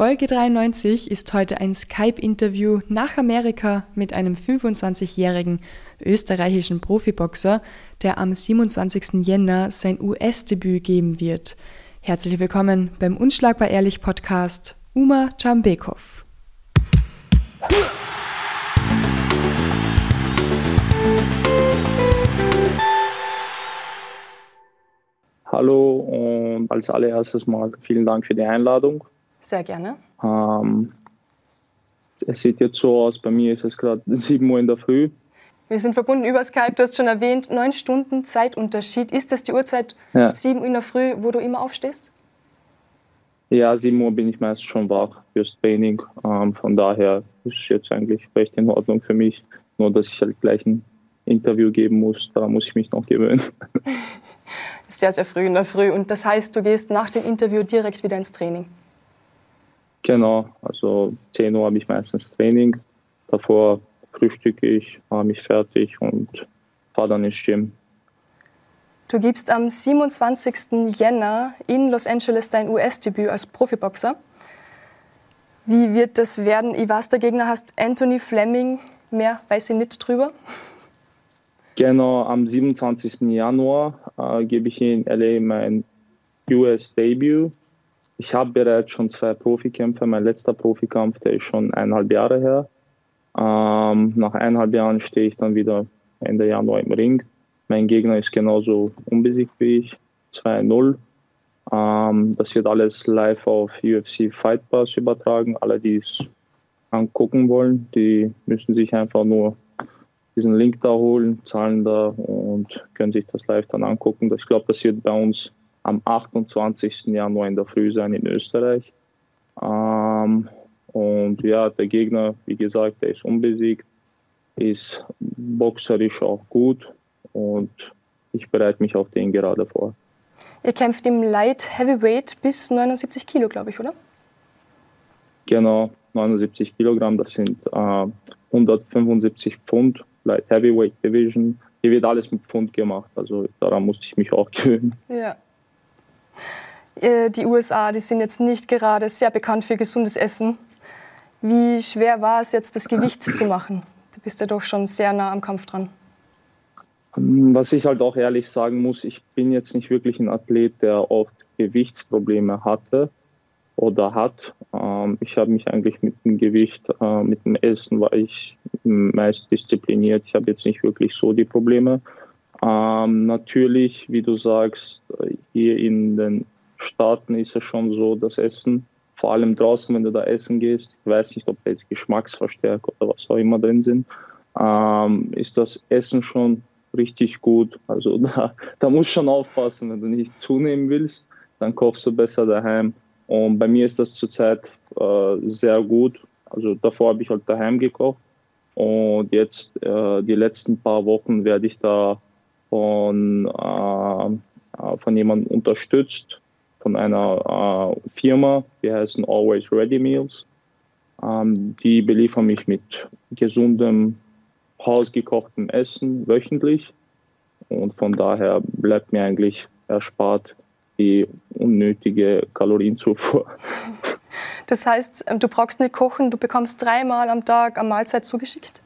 Folge 93 ist heute ein Skype-Interview nach Amerika mit einem 25-jährigen österreichischen Profiboxer, der am 27. Jänner sein US-Debüt geben wird. Herzlich willkommen beim Unschlagbar Ehrlich Podcast, Uma Czambekov. Hallo und als allererstes mal vielen Dank für die Einladung. Sehr gerne. Ähm, es sieht jetzt so aus, bei mir ist es gerade 7 Uhr in der Früh. Wir sind verbunden über Skype, du hast schon erwähnt, neun Stunden Zeitunterschied. Ist das die Uhrzeit ja. 7 Uhr in der Früh, wo du immer aufstehst? Ja, 7 Uhr bin ich meist schon wach fürs Training. Ähm, von daher ist es jetzt eigentlich recht in Ordnung für mich. Nur, dass ich halt gleich ein Interview geben muss, da muss ich mich noch gewöhnen. sehr, sehr früh in der Früh. Und das heißt, du gehst nach dem Interview direkt wieder ins Training? Genau, also 10 Uhr habe ich meistens Training. Davor frühstücke ich, mache mich fertig und fahre dann ins Gym. Du gibst am 27. Jänner in Los Angeles dein US-Debüt als Profiboxer. Wie wird das werden? Ich weiß, der Gegner heißt Anthony Fleming. Mehr weiß ich nicht drüber. Genau, am 27. Januar äh, gebe ich in LA mein US-Debüt. Ich habe bereits schon zwei Profikämpfe. Mein letzter Profikampf, der ist schon eineinhalb Jahre her. Ähm, nach eineinhalb Jahren stehe ich dann wieder Ende Januar im Ring. Mein Gegner ist genauso unbesiegt wie ich, 2-0. Ähm, das wird alles live auf UFC Fight Pass übertragen. Alle, die es angucken wollen, die müssen sich einfach nur diesen Link da holen, zahlen da und können sich das live dann angucken. Ich glaube, das wird bei uns am 28. Januar in der Früh sein in Österreich. Ähm, und ja, der Gegner, wie gesagt, der ist unbesiegt, ist boxerisch auch gut und ich bereite mich auf den gerade vor. Ihr kämpft im Light Heavyweight bis 79 Kilo, glaube ich, oder? Genau, 79 Kilogramm, das sind äh, 175 Pfund, Light Heavyweight Division. Hier wird alles mit Pfund gemacht, also daran musste ich mich auch gewöhnen. Ja. Äh, die USA, die sind jetzt nicht gerade sehr bekannt für gesundes Essen. Wie schwer war es jetzt, das Gewicht zu machen? Du bist ja doch schon sehr nah am Kampf dran. Was ich halt auch ehrlich sagen muss, ich bin jetzt nicht wirklich ein Athlet, der oft Gewichtsprobleme hatte oder hat. Ähm, ich habe mich eigentlich mit dem Gewicht, äh, mit dem Essen war ich meist diszipliniert. Ich habe jetzt nicht wirklich so die Probleme. Ähm, natürlich, wie du sagst, hier in den Staaten ist es schon so, das Essen, vor allem draußen, wenn du da essen gehst, ich weiß nicht, ob jetzt Geschmacksverstärker oder was auch immer drin sind, ähm, ist das Essen schon richtig gut. Also da, da musst du schon aufpassen, wenn du nicht zunehmen willst, dann kochst du besser daheim. Und bei mir ist das zurzeit äh, sehr gut. Also davor habe ich halt daheim gekocht. Und jetzt äh, die letzten paar Wochen werde ich da von, äh von jemandem unterstützt, von einer äh, Firma, die heißen Always Ready Meals. Ähm, die beliefern mich mit gesundem, hausgekochtem Essen wöchentlich. Und von daher bleibt mir eigentlich erspart die unnötige Kalorienzufuhr. Das heißt, ähm, du brauchst nicht kochen, du bekommst dreimal am Tag eine Mahlzeit zugeschickt?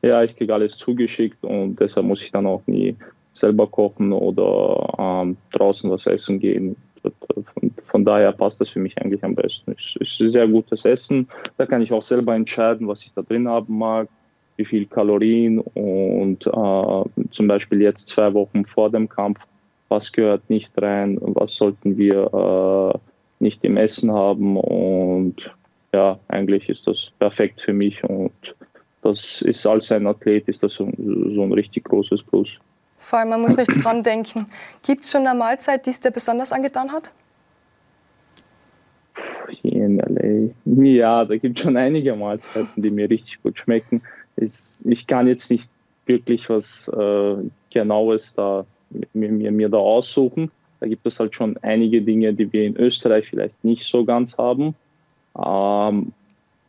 Ja, ich kriege alles zugeschickt und deshalb muss ich dann auch nie selber kochen oder ähm, draußen was essen gehen. Von, von, daher passt das für mich eigentlich am besten. Es ist sehr gutes Essen. Da kann ich auch selber entscheiden, was ich da drin haben mag, wie viel Kalorien und äh, zum Beispiel jetzt zwei Wochen vor dem Kampf, was gehört nicht rein, was sollten wir äh, nicht im Essen haben und ja, eigentlich ist das perfekt für mich und das ist als ein Athlet ist das so, so ein richtig großes Plus. Vor allem, man muss nicht dran denken. Gibt es schon eine Mahlzeit, die es dir besonders angetan hat? Hier in LA. Ja, da gibt es schon einige Mahlzeiten, die mir richtig gut schmecken. Ich kann jetzt nicht wirklich was äh, Genaues da mir, mir, mir da aussuchen. Da gibt es halt schon einige Dinge, die wir in Österreich vielleicht nicht so ganz haben. Ähm,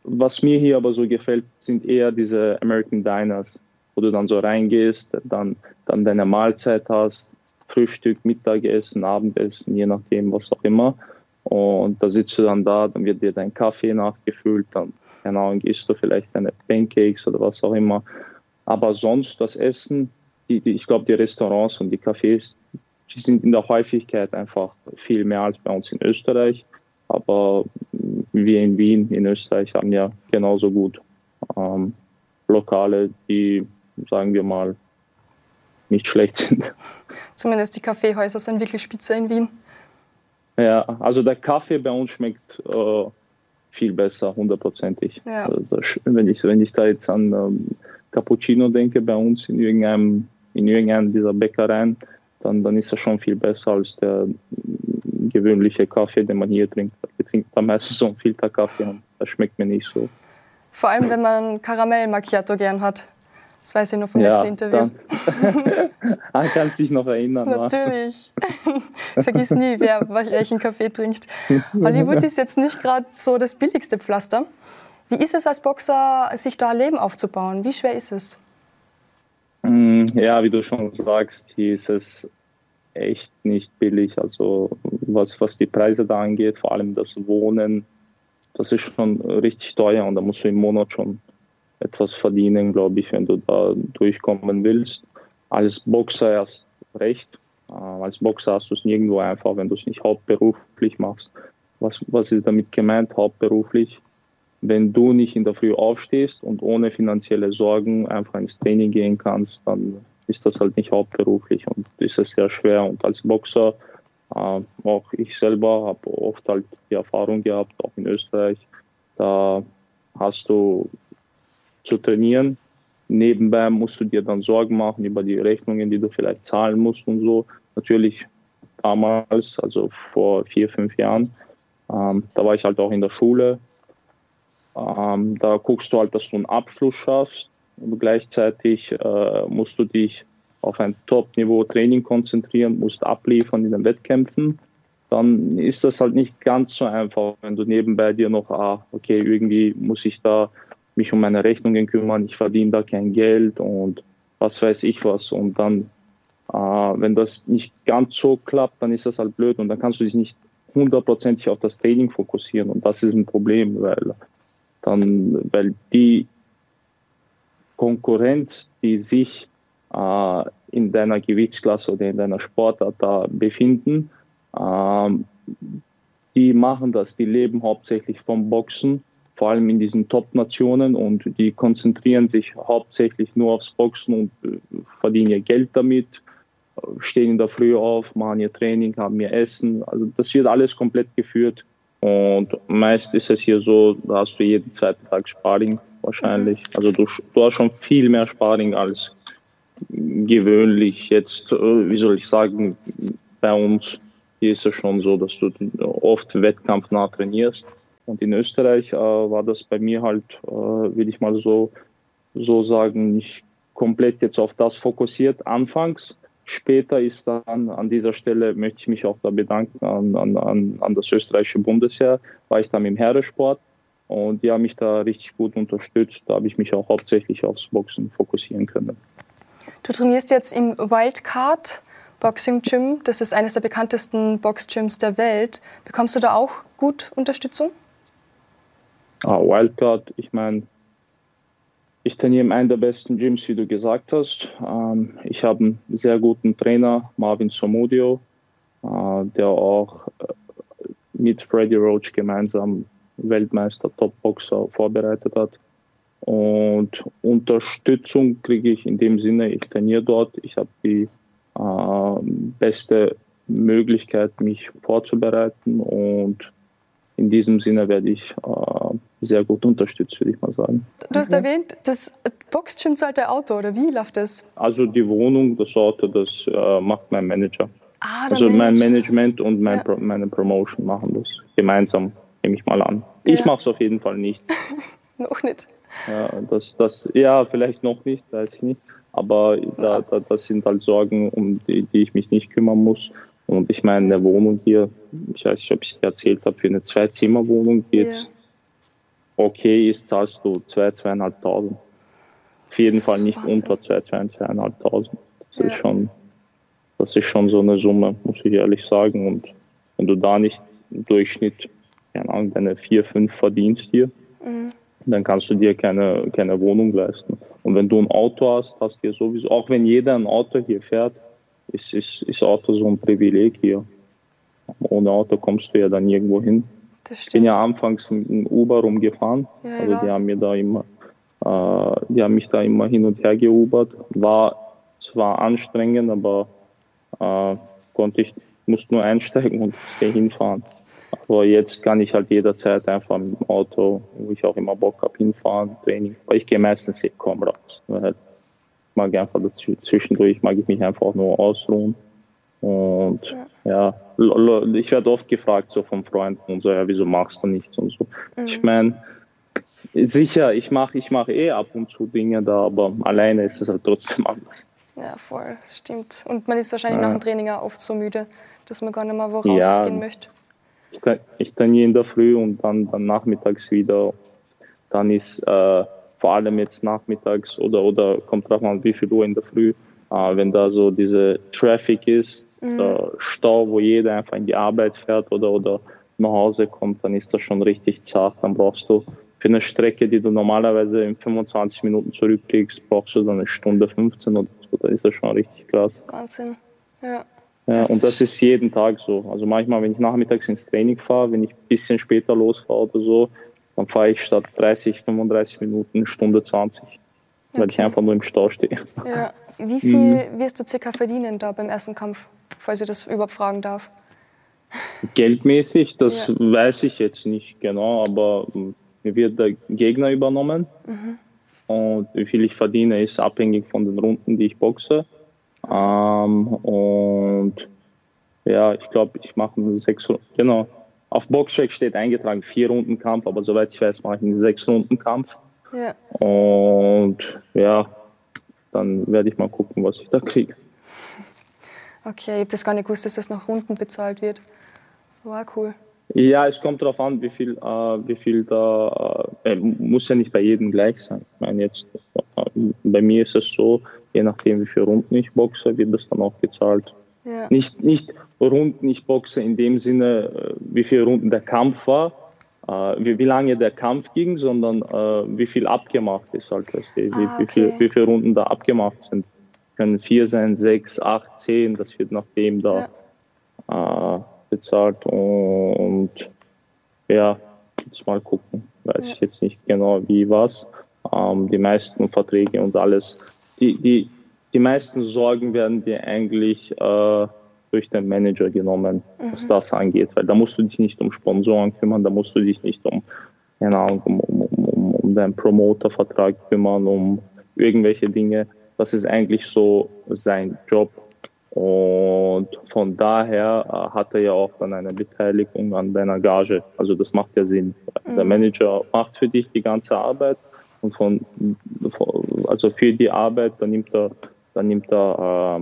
was mir hier aber so gefällt, sind eher diese American Diners wo du dann so reingehst, dann, dann deine Mahlzeit hast, Frühstück, Mittagessen, Abendessen, je nachdem, was auch immer. Und da sitzt du dann da, dann wird dir dein Kaffee nachgefüllt, dann genau, dann gehst du vielleicht deine Pancakes oder was auch immer. Aber sonst das Essen, die, die, ich glaube, die Restaurants und die Cafés, die sind in der Häufigkeit einfach viel mehr als bei uns in Österreich. Aber wir in Wien, in Österreich, haben ja genauso gut ähm, Lokale, die, sagen wir mal, nicht schlecht sind. Zumindest die Kaffeehäuser sind wirklich spitze in Wien. Ja, also der Kaffee bei uns schmeckt äh, viel besser, hundertprozentig. Ja. Also wenn, ich, wenn ich da jetzt an ähm, Cappuccino denke bei uns in irgendeinem, in irgendeinem dieser Bäckereien, dann, dann ist er schon viel besser als der gewöhnliche Kaffee, den man hier trinkt. Wir trinken da meistens so einen Filterkaffee und das schmeckt mir nicht so. Vor allem, wenn man Karamell Macchiato gern hat. Das weiß ich noch vom ja, letzten Interview. Ah, kannst dich noch erinnern. Natürlich. Vergiss nie, wer welchen Kaffee trinkt. Hollywood ist jetzt nicht gerade so das billigste Pflaster. Wie ist es als Boxer, sich da ein Leben aufzubauen? Wie schwer ist es? Mm, ja, wie du schon sagst, hier ist es echt nicht billig. Also was, was die Preise da angeht, vor allem das Wohnen, das ist schon richtig teuer und da musst du im Monat schon etwas verdienen, glaube ich, wenn du da durchkommen willst. Als Boxer erst recht. Äh, als Boxer hast du es nirgendwo einfach, wenn du es nicht hauptberuflich machst. Was, was ist damit gemeint, hauptberuflich? Wenn du nicht in der Früh aufstehst und ohne finanzielle Sorgen einfach ins Training gehen kannst, dann ist das halt nicht hauptberuflich und ist es sehr schwer. Und als Boxer, äh, auch ich selber habe oft halt die Erfahrung gehabt, auch in Österreich, da hast du zu trainieren. Nebenbei musst du dir dann Sorgen machen über die Rechnungen, die du vielleicht zahlen musst und so. Natürlich damals, also vor vier, fünf Jahren, ähm, da war ich halt auch in der Schule. Ähm, da guckst du halt, dass du einen Abschluss schaffst. Und gleichzeitig äh, musst du dich auf ein Top-Niveau Training konzentrieren, musst abliefern in den Wettkämpfen. Dann ist das halt nicht ganz so einfach, wenn du nebenbei dir noch, ah, okay, irgendwie muss ich da mich um meine Rechnungen kümmern, ich verdiene da kein Geld und was weiß ich was. Und dann, äh, wenn das nicht ganz so klappt, dann ist das halt blöd und dann kannst du dich nicht hundertprozentig auf das Training fokussieren und das ist ein Problem, weil dann, weil die Konkurrenz, die sich äh, in deiner Gewichtsklasse oder in deiner Sportart da befinden, äh, die machen das, die leben hauptsächlich vom Boxen vor allem in diesen Top-Nationen und die konzentrieren sich hauptsächlich nur aufs Boxen und äh, verdienen ihr Geld damit, äh, stehen in der Früh auf, machen ihr Training, haben ihr Essen. Also das wird alles komplett geführt. Und meist ist es hier so, da hast du jeden zweiten Tag Sparring wahrscheinlich. Mhm. Also du, du hast schon viel mehr Sparring als gewöhnlich jetzt, äh, wie soll ich sagen, bei uns. Hier ist es schon so, dass du oft wettkampfnah trainierst. Und in Österreich äh, war das bei mir halt, äh, will ich mal so, so sagen, nicht komplett jetzt auf das fokussiert anfangs. Später ist dann an dieser Stelle, möchte ich mich auch da bedanken an, an, an das österreichische Bundesheer, war ich dann im Heeresport und die haben mich da richtig gut unterstützt. Da habe ich mich auch hauptsächlich aufs Boxen fokussieren können. Du trainierst jetzt im Wildcard Boxing Gym. Das ist eines der bekanntesten Boxgyms der Welt. Bekommst du da auch gut Unterstützung? Ah, Wildcard, ich meine, ich trainiere in einem der besten Gyms, wie du gesagt hast. Ähm, ich habe einen sehr guten Trainer, Marvin Somudio, äh, der auch äh, mit Freddy Roach gemeinsam Weltmeister, Topboxer vorbereitet hat. Und Unterstützung kriege ich in dem Sinne, ich trainiere dort, ich habe die äh, beste Möglichkeit, mich vorzubereiten und in diesem Sinne werde ich äh, sehr gut unterstützt, würde ich mal sagen. Du hast erwähnt, das Boxgym zahlt der Auto, oder wie läuft das? Also die Wohnung, das Auto, das äh, macht mein Manager. Ah, also Manager. mein Management und mein ja. Pro meine Promotion machen das gemeinsam, nehme ich mal an. Ja. Ich mache es auf jeden Fall nicht. noch nicht. Ja, das, das, ja, vielleicht noch nicht, weiß ich nicht. Aber da, da, das sind halt Sorgen, um die, die ich mich nicht kümmern muss. Und ich meine, eine Wohnung hier, ich weiß nicht, ob ich es dir erzählt habe, für eine Zwei-Zimmer-Wohnung, die jetzt okay ist, zahlst du 2.000, 2.500. Auf jeden Fall nicht Wahnsinn. unter 2.000, 2.500. Das ja. ist schon, das ist schon so eine Summe, muss ich ehrlich sagen. Und wenn du da nicht im Durchschnitt, keine Ahnung, deine vier, fünf verdienst hier, mhm. dann kannst du dir keine, keine Wohnung leisten. Und wenn du ein Auto hast, hast du sowieso, auch wenn jeder ein Auto hier fährt, ist, ist, ist Auto so ein Privileg hier. Ohne Auto kommst du ja dann irgendwo hin. Ich bin ja anfangs mit einem Uber rumgefahren. Ja, also die haben mir da immer, äh, die haben mich da immer hin und her geubert. War zwar anstrengend, aber äh, konnte ich, musste nur einsteigen und hinfahren. Aber jetzt kann ich halt jederzeit einfach mit dem Auto, wo ich auch immer Bock habe, hinfahren, Training. Aber ich gehe meistens eh kaum raus. Halt, mag einfach zwischendurch, mag ich mich einfach nur ausruhen. Und ja, ja ich werde oft gefragt so von Freunden und so, ja, wieso machst du nichts und so. Mhm. Ich meine, sicher, ich mache ich mach eh ab und zu Dinge da, aber alleine ist es halt trotzdem anders. Ja, voll, das stimmt. Und man ist wahrscheinlich ja. nach dem Training auch oft so müde, dass man gar nicht mehr wo rausgehen ja, möchte. Ich, ich trainiere in der Früh und dann, dann nachmittags wieder. Dann ist äh, vor allem jetzt nachmittags oder, oder kommt drauf an, wie viel Uhr in der Früh, äh, wenn da so diese Traffic ist, mhm. Stau, wo jeder einfach in die Arbeit fährt oder, oder nach Hause kommt, dann ist das schon richtig zart. Dann brauchst du für eine Strecke, die du normalerweise in 25 Minuten zurücklegst, brauchst du dann eine Stunde 15 oder so. Da ist das schon richtig krass. Wahnsinn, ja. Ja, das und das ist jeden Tag so. Also manchmal, wenn ich nachmittags ins Training fahre, wenn ich ein bisschen später losfahre oder so, dann fahre ich statt 30, 35 Minuten eine Stunde 20, weil okay. ich einfach nur im Stau stehe. Ja. Wie viel mhm. wirst du circa verdienen da beim ersten Kampf, falls ich das überhaupt fragen darf? Geldmäßig, das ja. weiß ich jetzt nicht genau, aber mir wird der Gegner übernommen. Mhm. Und wie viel ich verdiene, ist abhängig von den Runden, die ich boxe. Ähm, und ja, ich glaube, ich mache sechs Runden. Genau. Auf Boxtrack steht eingetragen vier Runden Kampf, aber soweit ich weiß, mache ich einen sechs Runden Kampf. Ja. Und ja, dann werde ich mal gucken, was ich da kriege. Okay, ich habe das gar nicht gewusst, dass das nach Runden bezahlt wird. War cool. Ja, es kommt darauf an, wie viel, äh, wie viel da, äh, muss ja nicht bei jedem gleich sein. Ich meine, jetzt, äh, bei mir ist es so, je nachdem, wie viele Runden ich boxe, wird das dann auch gezahlt. Ja. Nicht, nicht Runden, ich boxe in dem Sinne, äh, wie viele Runden der Kampf war, äh, wie, wie lange der Kampf ging, sondern äh, wie viel abgemacht ist halt, weißt du, wie, ah, okay. wie, viel, wie viele Runden da abgemacht sind. Können vier sein, sechs, acht, zehn, das wird nach dem da. Ja. Äh, bezahlt und ja, jetzt mal gucken. Weiß ja. ich jetzt nicht genau wie was. Ähm, die meisten Verträge und alles, die, die, die meisten Sorgen werden dir eigentlich äh, durch den Manager genommen, mhm. was das angeht, weil da musst du dich nicht um Sponsoren kümmern, da musst du dich nicht um, keine Ahnung, um, um, um, um deinen Promotervertrag kümmern, um irgendwelche Dinge. Das ist eigentlich so sein Job und von daher äh, hat er ja auch dann eine Beteiligung an deiner Gage. Also das macht ja Sinn. Mhm. Der Manager macht für dich die ganze Arbeit und von, also für die Arbeit, dann nimmt er, dann nimmt er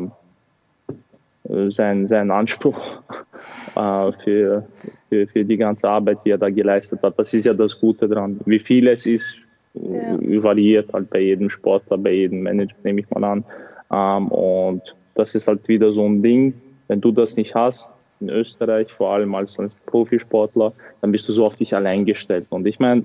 ähm, seinen, seinen Anspruch äh, für, für, für die ganze Arbeit, die er da geleistet hat. Das ist ja das Gute dran. Wie viel es ist, ja. variiert halt bei jedem Sportler, bei jedem Manager, nehme ich mal an. Ähm, und das ist halt wieder so ein Ding. Wenn du das nicht hast, in Österreich, vor allem als Profisportler, dann bist du so auf dich allein gestellt. Und ich meine,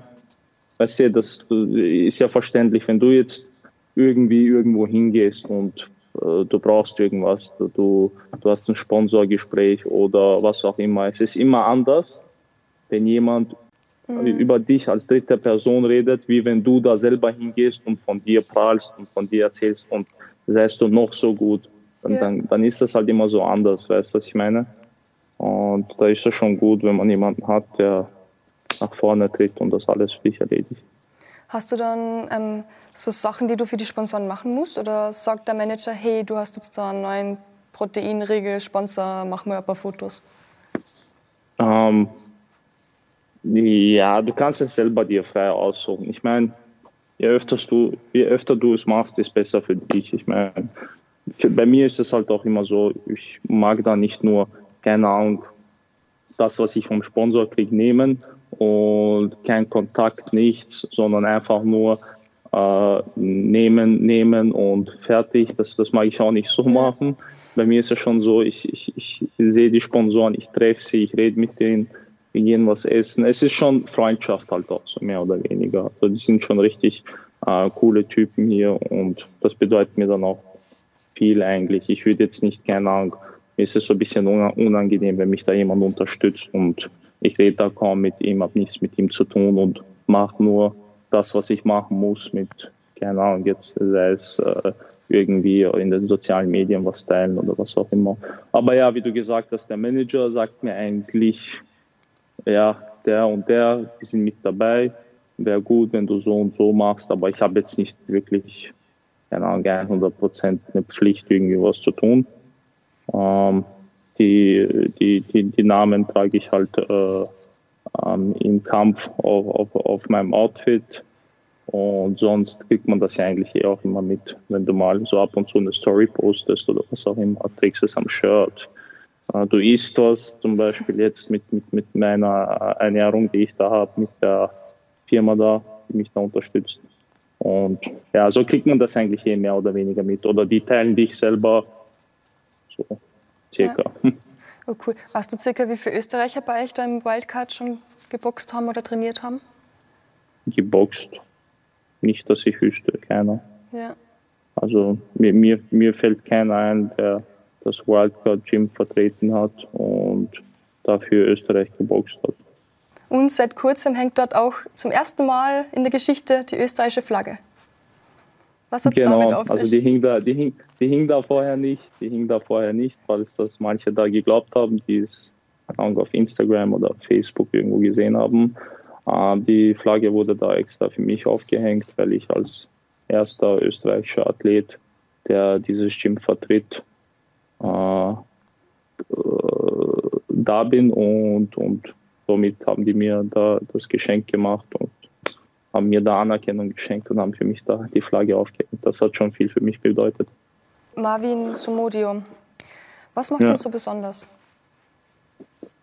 weißt du, das ist ja verständlich, wenn du jetzt irgendwie irgendwo hingehst und äh, du brauchst irgendwas, du, du hast ein Sponsorgespräch oder was auch immer. Es ist immer anders, wenn jemand mhm. über dich als dritte Person redet, wie wenn du da selber hingehst und von dir prahlst und von dir erzählst und seist du noch so gut dann, ja. dann, dann ist das halt immer so anders, weißt du, was ich meine? Und da ist es schon gut, wenn man jemanden hat, der nach vorne tritt und das alles für dich erledigt. Hast du dann ähm, so Sachen, die du für die Sponsoren machen musst? Oder sagt der Manager, hey, du hast jetzt da einen neuen Proteinriegel, Sponsor, mach mal ein paar Fotos? Ähm, ja, du kannst es selber dir frei aussuchen. Ich meine, je öfter du, je öfter du es machst, ist besser für dich. Ich meine, bei mir ist es halt auch immer so, ich mag da nicht nur, keine Ahnung, das, was ich vom Sponsor kriege, nehmen und kein Kontakt, nichts, sondern einfach nur äh, nehmen, nehmen und fertig. Das, das mag ich auch nicht so machen. Bei mir ist es schon so, ich, ich, ich sehe die Sponsoren, ich treffe sie, ich rede mit denen, wir gehen was essen. Es ist schon Freundschaft halt auch, so mehr oder weniger. Also die sind schon richtig äh, coole Typen hier und das bedeutet mir dann auch viel eigentlich. Ich würde jetzt nicht gerne mir ist es so ein bisschen unangenehm, wenn mich da jemand unterstützt und ich rede da kaum mit ihm, habe nichts mit ihm zu tun und mache nur das, was ich machen muss mit, keine Ahnung, jetzt sei es äh, irgendwie in den sozialen Medien was teilen oder was auch immer. Aber ja, wie du gesagt hast, der Manager sagt mir eigentlich, ja, der und der, die sind mit dabei, wäre gut, wenn du so und so machst, aber ich habe jetzt nicht wirklich, keine Ahnung, 100 Prozent eine Pflicht, irgendwie was zu tun. Ähm, die, die, die, die Namen trage ich halt äh, ähm, im Kampf auf, auf, auf meinem Outfit. Und sonst kriegt man das ja eigentlich eh auch immer mit, wenn du mal so ab und zu eine Story postest oder was auch immer, trägst es am Shirt. Äh, du isst was, zum Beispiel jetzt mit, mit, mit meiner Ernährung, die ich da habe, mit der Firma da, die mich da unterstützt. Und ja, so kriegt man das eigentlich eh mehr oder weniger mit. Oder die teilen dich selber so circa. Ja. Oh, cool. Weißt du circa, wie viele Österreicher bei euch da im Wildcard schon geboxt haben oder trainiert haben? Geboxt. Nicht, dass ich wüsste, keiner. Ja. Also mir, mir, mir fällt keiner ein, der das Wildcard Gym vertreten hat und dafür Österreich geboxt hat. Und seit kurzem hängt dort auch zum ersten Mal in der Geschichte die österreichische Flagge. Was hat es genau, damit auf sich? Also die hing, da, die, hing, die hing da vorher nicht, die hing da vorher nicht, weil es das manche da geglaubt haben, die es auf Instagram oder Facebook irgendwo gesehen haben. Äh, die Flagge wurde da extra für mich aufgehängt, weil ich als erster österreichischer Athlet, der dieses Gym vertritt, da bin und, und somit haben die mir da das Geschenk gemacht und haben mir da Anerkennung geschenkt und haben für mich da die Flagge aufgehängt. Das hat schon viel für mich bedeutet. Marvin Sumodio, was macht ja. ihn so besonders?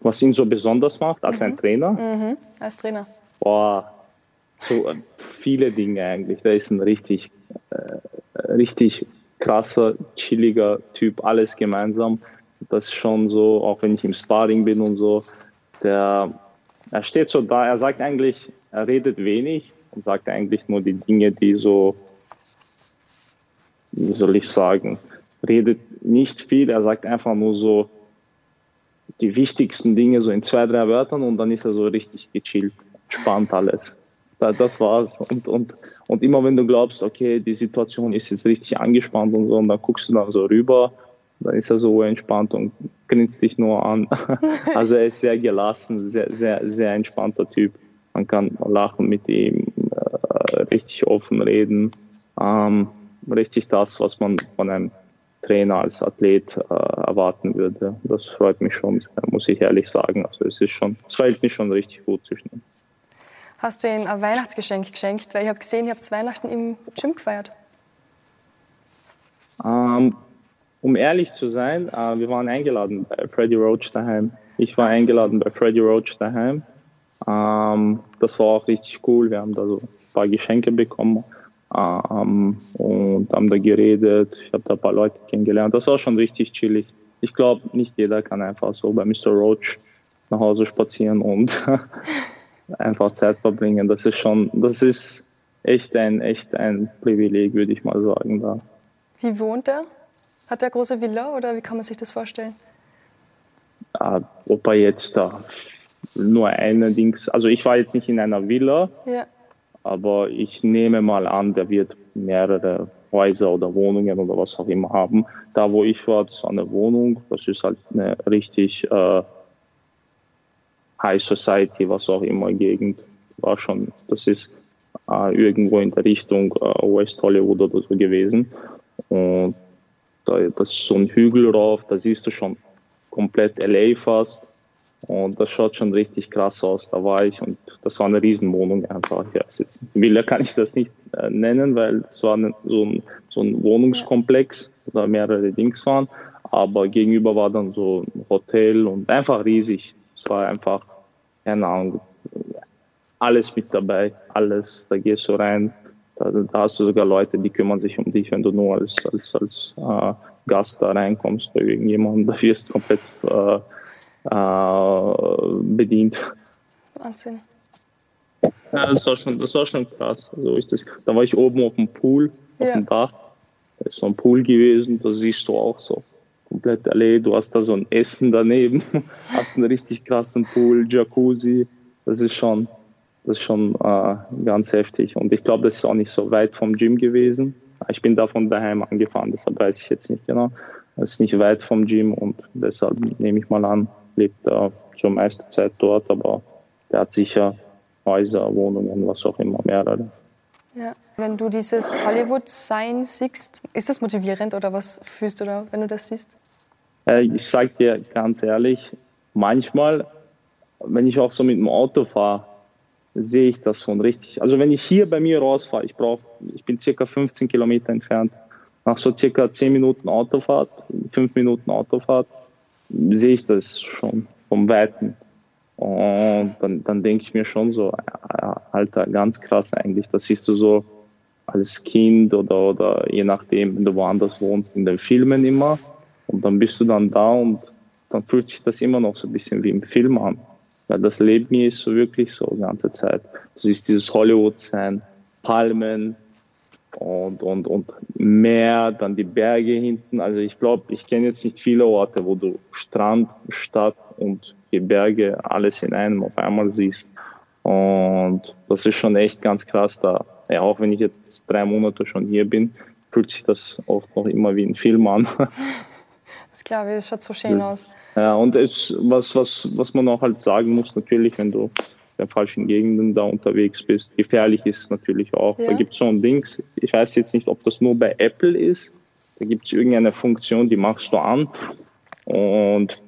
Was ihn so besonders macht als mhm. ein Trainer? Mhm. Als Trainer. Boah, so äh, viele Dinge eigentlich. Der ist ein richtig, äh, richtig krasser, chilliger Typ, alles gemeinsam. Das ist schon so, auch wenn ich im Sparring bin und so, der, er steht so da, er sagt eigentlich, er redet wenig, und sagt eigentlich nur die Dinge, die so, wie soll ich sagen, redet nicht viel, er sagt einfach nur so die wichtigsten Dinge so in zwei, drei Wörtern und dann ist er so richtig gechillt, entspannt alles. Das war's. Und, und, und immer wenn du glaubst, okay, die Situation ist jetzt richtig angespannt und so, und dann guckst du dann so rüber, dann ist er so entspannt und grinst dich nur an. Also er ist sehr gelassen, sehr, sehr, sehr entspannter Typ. Man kann lachen mit ihm, richtig offen reden, ähm, richtig das, was man von einem Trainer als Athlet äh, erwarten würde. Das freut mich schon, muss ich ehrlich sagen. Also es ist schon, es fällt mir schon richtig gut zwischen uns. Hast du ihm ein Weihnachtsgeschenk geschenkt? Weil ich habe gesehen, ihr habt Weihnachten im Gym gefeiert. Ähm, um ehrlich zu sein, äh, wir waren eingeladen bei Freddy Roach daheim. Ich war Was? eingeladen bei Freddy Roach daheim. Ähm, das war auch richtig cool. Wir haben da so paar Geschenke bekommen ähm, und haben da geredet. Ich habe da ein paar Leute kennengelernt. Das war schon richtig chillig. Ich glaube, nicht jeder kann einfach so bei Mr. Roach nach Hause spazieren und einfach Zeit verbringen. Das ist schon, das ist echt ein, echt ein Privileg, würde ich mal sagen. Da. Wie wohnt er? Hat er große Villa oder wie kann man sich das vorstellen? Ja, ob er jetzt da nur eine Dings, also ich war jetzt nicht in einer Villa, ja. Aber ich nehme mal an, der wird mehrere Häuser oder Wohnungen oder was auch immer haben. Da, wo ich war, das war eine Wohnung. Das ist halt eine richtig äh, High Society, was auch immer Gegend war schon. Das ist äh, irgendwo in der Richtung äh, West Hollywood oder so gewesen. Und da, das ist so ein Hügel rauf, da siehst du schon komplett LA fast. Und das schaut schon richtig krass aus. Da war ich und das war eine Riesenwohnung einfach. Ja, jetzt Villa kann ich das nicht äh, nennen, weil es war eine, so, ein, so ein Wohnungskomplex, wo da mehrere Dings waren. Aber gegenüber war dann so ein Hotel und einfach riesig. Es war einfach, keine Ahnung, alles mit dabei, alles. Da gehst du rein, da, da hast du sogar Leute, die kümmern sich um dich, wenn du nur als, als, als äh, Gast da reinkommst bei irgendjemandem. Da wirst du komplett äh, äh, bedient. Wahnsinn. Ja, das war schon, das war schon krass. Also ich das, da war ich oben auf dem Pool, auf ja. dem Dach. Da ist so ein Pool gewesen, da siehst du auch so komplett Allee. Du hast da so ein Essen daneben, hast einen richtig krassen Pool, Jacuzzi. Das ist schon, das ist schon äh, ganz heftig. Und ich glaube, das ist auch nicht so weit vom Gym gewesen. Ich bin da von daheim angefahren, deshalb weiß ich jetzt nicht genau. Es ist nicht weit vom Gym und deshalb nehme ich mal an, lebt er zur meisten Zeit dort, aber der hat sicher Häuser, Wohnungen, was auch immer, mehrere. Ja. Wenn du dieses Hollywood-Sein siehst, ist das motivierend oder was fühlst du da, wenn du das siehst? Äh, ich sage dir ganz ehrlich, manchmal, wenn ich auch so mit dem Auto fahre, sehe ich das schon richtig. Also wenn ich hier bei mir rausfahre, ich brauche, ich bin circa 15 Kilometer entfernt, nach so circa 10 Minuten Autofahrt, 5 Minuten Autofahrt, sehe ich das schon vom Weiten. Und dann, dann denke ich mir schon so, Alter, ganz krass eigentlich. Das siehst du so als Kind oder, oder je nachdem, wenn du woanders wohnst, in den Filmen immer. Und dann bist du dann da und dann fühlt sich das immer noch so ein bisschen wie im Film an. Weil das Leben hier ist so wirklich so die ganze Zeit. Du siehst dieses Hollywood-Sein, Palmen und, und, und Meer, dann die Berge hinten. Also ich glaube, ich kenne jetzt nicht viele Orte, wo du Strand, Stadt und die Berge alles in einem auf einmal siehst. Und das ist schon echt ganz krass da. Ja, auch wenn ich jetzt drei Monate schon hier bin, fühlt sich das oft noch immer wie ein Film an. Das glaube ich, das schaut so schön aus. Ja, und es, was, was, was man auch halt sagen muss, natürlich, wenn du in falschen Gegenden da unterwegs bist, gefährlich ist natürlich auch. Ja. Da gibt es so ein Ding, ich weiß jetzt nicht, ob das nur bei Apple ist, da gibt es irgendeine Funktion, die machst du an und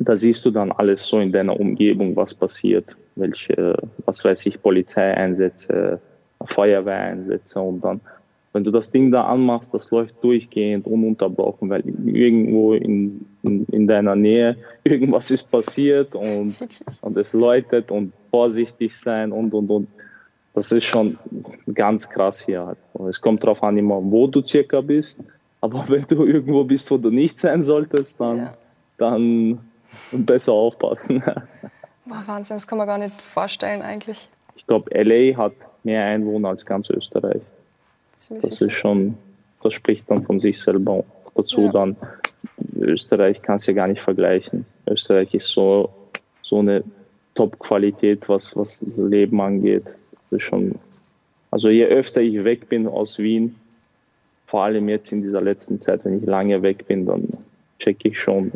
da siehst du dann alles so in deiner Umgebung, was passiert, welche, was weiß ich, Polizeieinsätze, Feuerwehreinsätze und dann wenn du das Ding da anmachst, das läuft durchgehend, ununterbrochen, weil irgendwo in, in, in deiner Nähe irgendwas ist passiert und, und es läutet und vorsichtig sein und, und, und. Das ist schon ganz krass hier. Es kommt darauf an, immer, wo du circa bist. Aber wenn du irgendwo bist, wo du nicht sein solltest, dann, ja. dann besser aufpassen. Boah, Wahnsinn, das kann man gar nicht vorstellen eigentlich. Ich glaube, LA hat mehr Einwohner als ganz Österreich. Das ist schon, das spricht dann von sich selber. Dazu ja. dann, Österreich kann es ja gar nicht vergleichen. Österreich ist so, so eine Top-Qualität, was, was das Leben angeht. Das ist schon, also je öfter ich weg bin aus Wien, vor allem jetzt in dieser letzten Zeit, wenn ich lange weg bin, dann checke ich schon,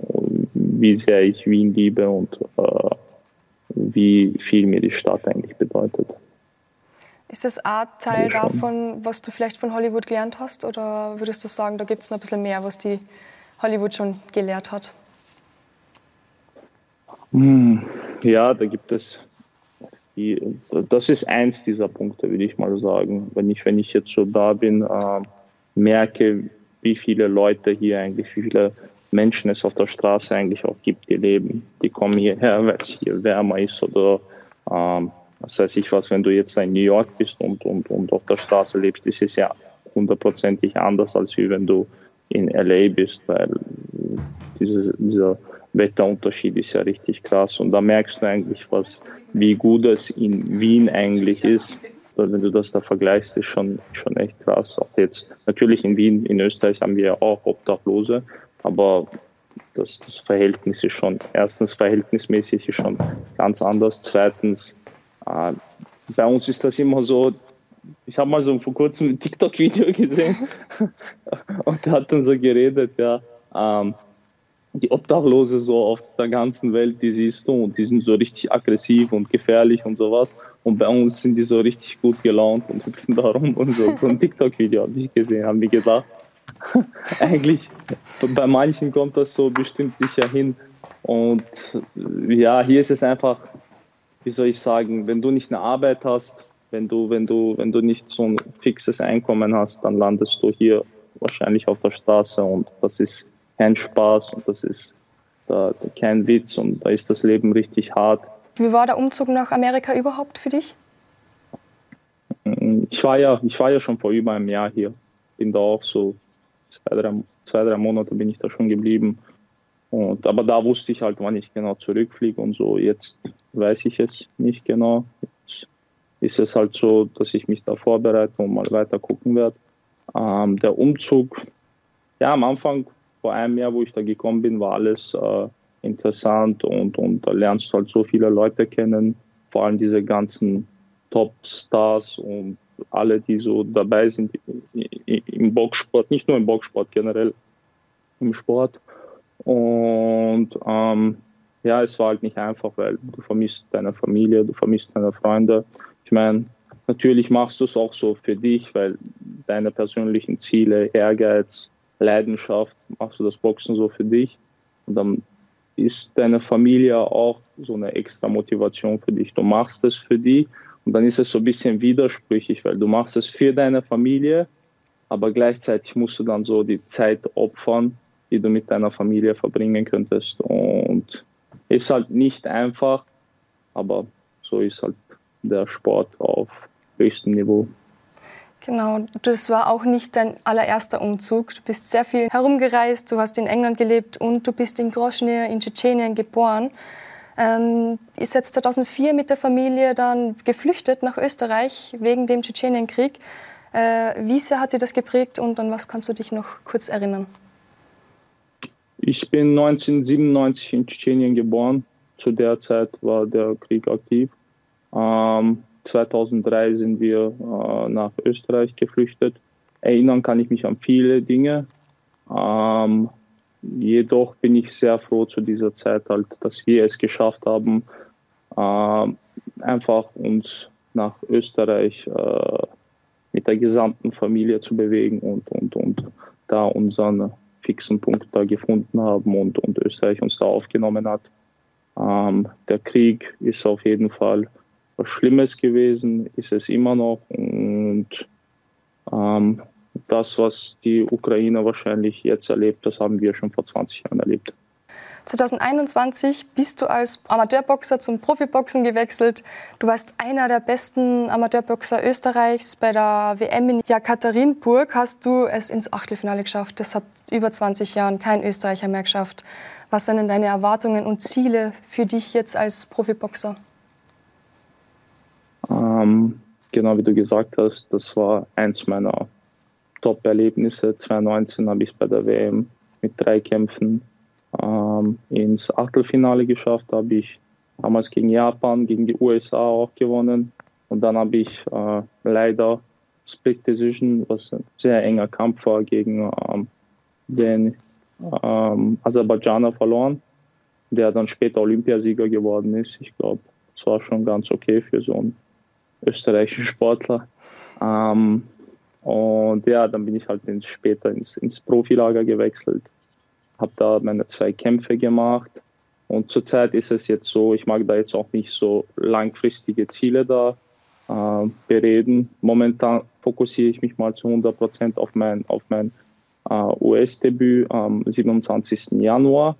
wie sehr ich Wien liebe und äh, wie viel mir die Stadt eigentlich bedeutet. Ist das ein Teil davon, was du vielleicht von Hollywood gelernt hast? Oder würdest du sagen, da gibt es noch ein bisschen mehr, was die Hollywood schon gelehrt hat? Hm, ja, da gibt es. Die, das ist eins dieser Punkte, würde ich mal sagen. Wenn ich, wenn ich jetzt so da bin, äh, merke, wie viele Leute hier eigentlich, wie viele Menschen es auf der Straße eigentlich auch gibt, die leben. Die kommen hierher, weil es hier wärmer ist oder ähm, was weiß ich was, wenn du jetzt in New York bist und, und, und auf der Straße lebst, ist es ja hundertprozentig anders, als wie wenn du in LA bist, weil diese, dieser Wetterunterschied ist ja richtig krass. Und da merkst du eigentlich, was, wie gut es in Wien eigentlich ist. Wenn du das da vergleichst, ist schon, schon echt krass. Auch jetzt, natürlich in Wien, in Österreich haben wir ja auch Obdachlose, aber das, das Verhältnis ist schon, erstens verhältnismäßig ist schon ganz anders. Zweitens, bei uns ist das immer so, ich habe mal so vor kurzem ein TikTok-Video gesehen und hat dann so geredet, ja, ähm, die Obdachlose so auf der ganzen Welt, die siehst du und die sind so richtig aggressiv und gefährlich und sowas. Und bei uns sind die so richtig gut gelaunt und hüpfen da rum und. So ein TikTok-Video habe ich gesehen, haben die gedacht. Eigentlich, bei manchen kommt das so bestimmt sicher hin. Und ja, hier ist es einfach wie soll ich sagen, wenn du nicht eine Arbeit hast, wenn du, wenn du, wenn du nicht so ein fixes Einkommen hast, dann landest du hier wahrscheinlich auf der Straße und das ist kein Spaß und das ist da, kein Witz und da ist das Leben richtig hart. Wie war der Umzug nach Amerika überhaupt für dich? Ich war ja, ich war ja schon vor über einem Jahr hier. Bin da auch so zwei, drei, zwei, drei Monate bin ich da schon geblieben. Und, aber da wusste ich halt, wann ich genau zurückfliege und so. Jetzt weiß ich es nicht genau. Jetzt ist es halt so, dass ich mich da vorbereite und mal weiter gucken werde. Ähm, der Umzug, ja, am Anfang, vor einem Jahr, wo ich da gekommen bin, war alles äh, interessant und, und da lernst du halt so viele Leute kennen, vor allem diese ganzen Top-Stars und alle, die so dabei sind im Boxsport, nicht nur im Boxsport, generell im Sport. Und ähm, ja, es war halt nicht einfach, weil du vermisst deine Familie, du vermisst deine Freunde. Ich meine, natürlich machst du es auch so für dich, weil deine persönlichen Ziele, Ehrgeiz, Leidenschaft, machst du das Boxen so für dich. Und dann ist deine Familie auch so eine extra Motivation für dich. Du machst es für die und dann ist es so ein bisschen widersprüchlich, weil du machst es für deine Familie, aber gleichzeitig musst du dann so die Zeit opfern, die du mit deiner Familie verbringen könntest. Und ist halt nicht einfach, aber so ist halt der Sport auf höchstem Niveau. Genau, das war auch nicht dein allererster Umzug. Du bist sehr viel herumgereist, du hast in England gelebt und du bist in Groschny in Tschetschenien geboren. Ähm, ist jetzt 2004 mit der Familie dann geflüchtet nach Österreich wegen dem Tschetschenienkrieg. Äh, wie sehr hat dir das geprägt und an was kannst du dich noch kurz erinnern? Ich bin 1997 in Tschetschenien geboren. Zu der Zeit war der Krieg aktiv. Ähm, 2003 sind wir äh, nach Österreich geflüchtet. Erinnern kann ich mich an viele Dinge. Ähm, jedoch bin ich sehr froh zu dieser Zeit, halt, dass wir es geschafft haben, äh, einfach uns nach Österreich äh, mit der gesamten Familie zu bewegen und, und, und da unseren fixen Punkt da gefunden haben und, und Österreich uns da aufgenommen hat. Ähm, der Krieg ist auf jeden Fall was Schlimmes gewesen, ist es immer noch. Und ähm, das, was die Ukraine wahrscheinlich jetzt erlebt, das haben wir schon vor 20 Jahren erlebt. 2021 bist du als Amateurboxer zum Profiboxen gewechselt. Du warst einer der besten Amateurboxer Österreichs. Bei der WM in Jekaterinburg hast du es ins Achtelfinale geschafft. Das hat über 20 Jahren kein Österreicher mehr geschafft. Was sind denn deine Erwartungen und Ziele für dich jetzt als Profiboxer? Ähm, genau wie du gesagt hast, das war eins meiner Top-Erlebnisse. 2019 habe ich bei der WM mit drei Kämpfen ähm, ins Achtelfinale geschafft. Da habe ich damals gegen Japan, gegen die USA auch gewonnen. Und dann habe ich äh, leider Split Decision, was ein sehr enger Kampf war, gegen ähm, den ähm, Aserbaidschaner verloren, der dann später Olympiasieger geworden ist. Ich glaube, das war schon ganz okay für so einen österreichischen Sportler. Ähm, und ja, dann bin ich halt später ins, ins Profilager gewechselt, habe da meine zwei Kämpfe gemacht. Und zurzeit ist es jetzt so, ich mag da jetzt auch nicht so langfristige Ziele da äh, bereden. Momentan fokussiere ich mich mal zu 100 Prozent auf mein, auf mein äh, US-Debüt am 27. Januar.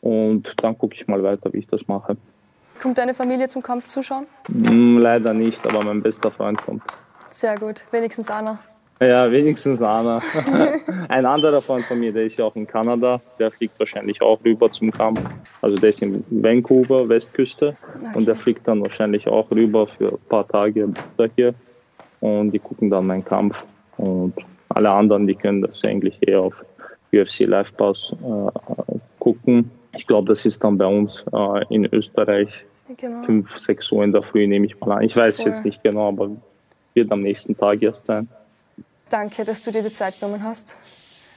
Und dann gucke ich mal weiter, wie ich das mache. Kommt deine Familie zum Kampf zuschauen? Mm, leider nicht, aber mein bester Freund kommt. Sehr gut, wenigstens einer. Ja, wenigstens einer. Ein anderer Freund von mir, der ist ja auch in Kanada, der fliegt wahrscheinlich auch rüber zum Kampf. Also der ist in Vancouver, Westküste. Okay. Und der fliegt dann wahrscheinlich auch rüber für ein paar Tage hier. Und die gucken dann meinen Kampf. Und alle anderen, die können das eigentlich eher auf UFC Live Pass äh, gucken. Ich glaube, das ist dann bei uns äh, in Österreich genau. 5, 6 Uhr in der Früh, nehme ich mal an. Ich weiß Voll. jetzt nicht genau, aber wird am nächsten Tag erst sein. Danke, dass du dir die Zeit genommen hast.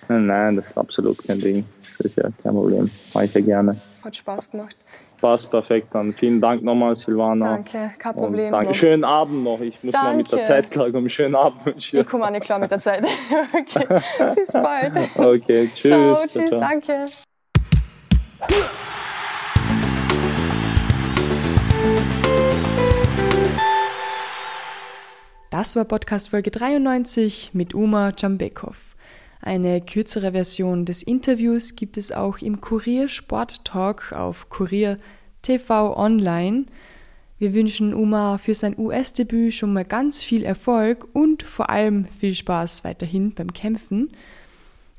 Nein, das ist absolut kein Ding. Das ist ja kein Problem. Mache ich ja gerne. Hat Spaß gemacht. Passt perfekt dann. Vielen Dank nochmal, Silvana. Danke, kein Problem. danke. Schönen Abend noch. Ich muss danke. mal mit der Zeit klarkommen. Schönen Abend wünschen. Ich komme auch nicht klar mit der Zeit. okay, bis bald. Okay, tschüss. Ciao, tschüss, ciao. danke. Das war Podcast Folge 93 mit Uma Jambekov. Eine kürzere Version des Interviews gibt es auch im Kurier Sport Talk auf Kurier TV Online. Wir wünschen Uma für sein US-Debüt schon mal ganz viel Erfolg und vor allem viel Spaß weiterhin beim Kämpfen.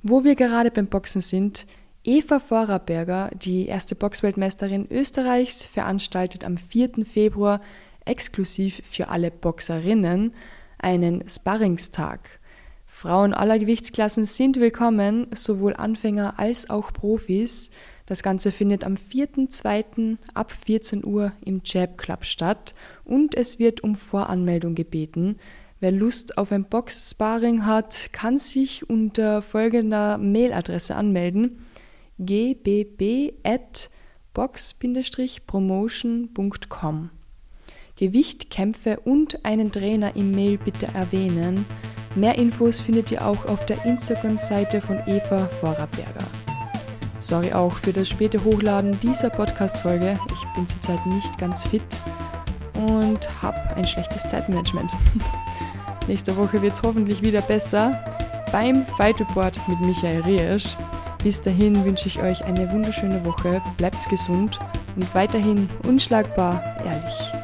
Wo wir gerade beim Boxen sind, Eva Vorarberger, die erste Boxweltmeisterin Österreichs, veranstaltet am 4. Februar exklusiv für alle Boxerinnen einen Sparringstag. Frauen aller Gewichtsklassen sind willkommen, sowohl Anfänger als auch Profis. Das Ganze findet am 4.2. ab 14 Uhr im Jab Club statt und es wird um Voranmeldung gebeten. Wer Lust auf ein Box-Sparring hat, kann sich unter folgender Mailadresse anmelden: gbb.box-promotion.com. Gewicht, Kämpfe und einen Trainer im Mail bitte erwähnen. Mehr Infos findet ihr auch auf der Instagram-Seite von Eva Vorarberger. Sorry auch für das späte Hochladen dieser Podcast-Folge. Ich bin zurzeit nicht ganz fit und habe ein schlechtes Zeitmanagement. Nächste Woche wird es hoffentlich wieder besser beim Fight Report mit Michael Riesch. Bis dahin wünsche ich euch eine wunderschöne Woche, bleibt gesund und weiterhin unschlagbar ehrlich.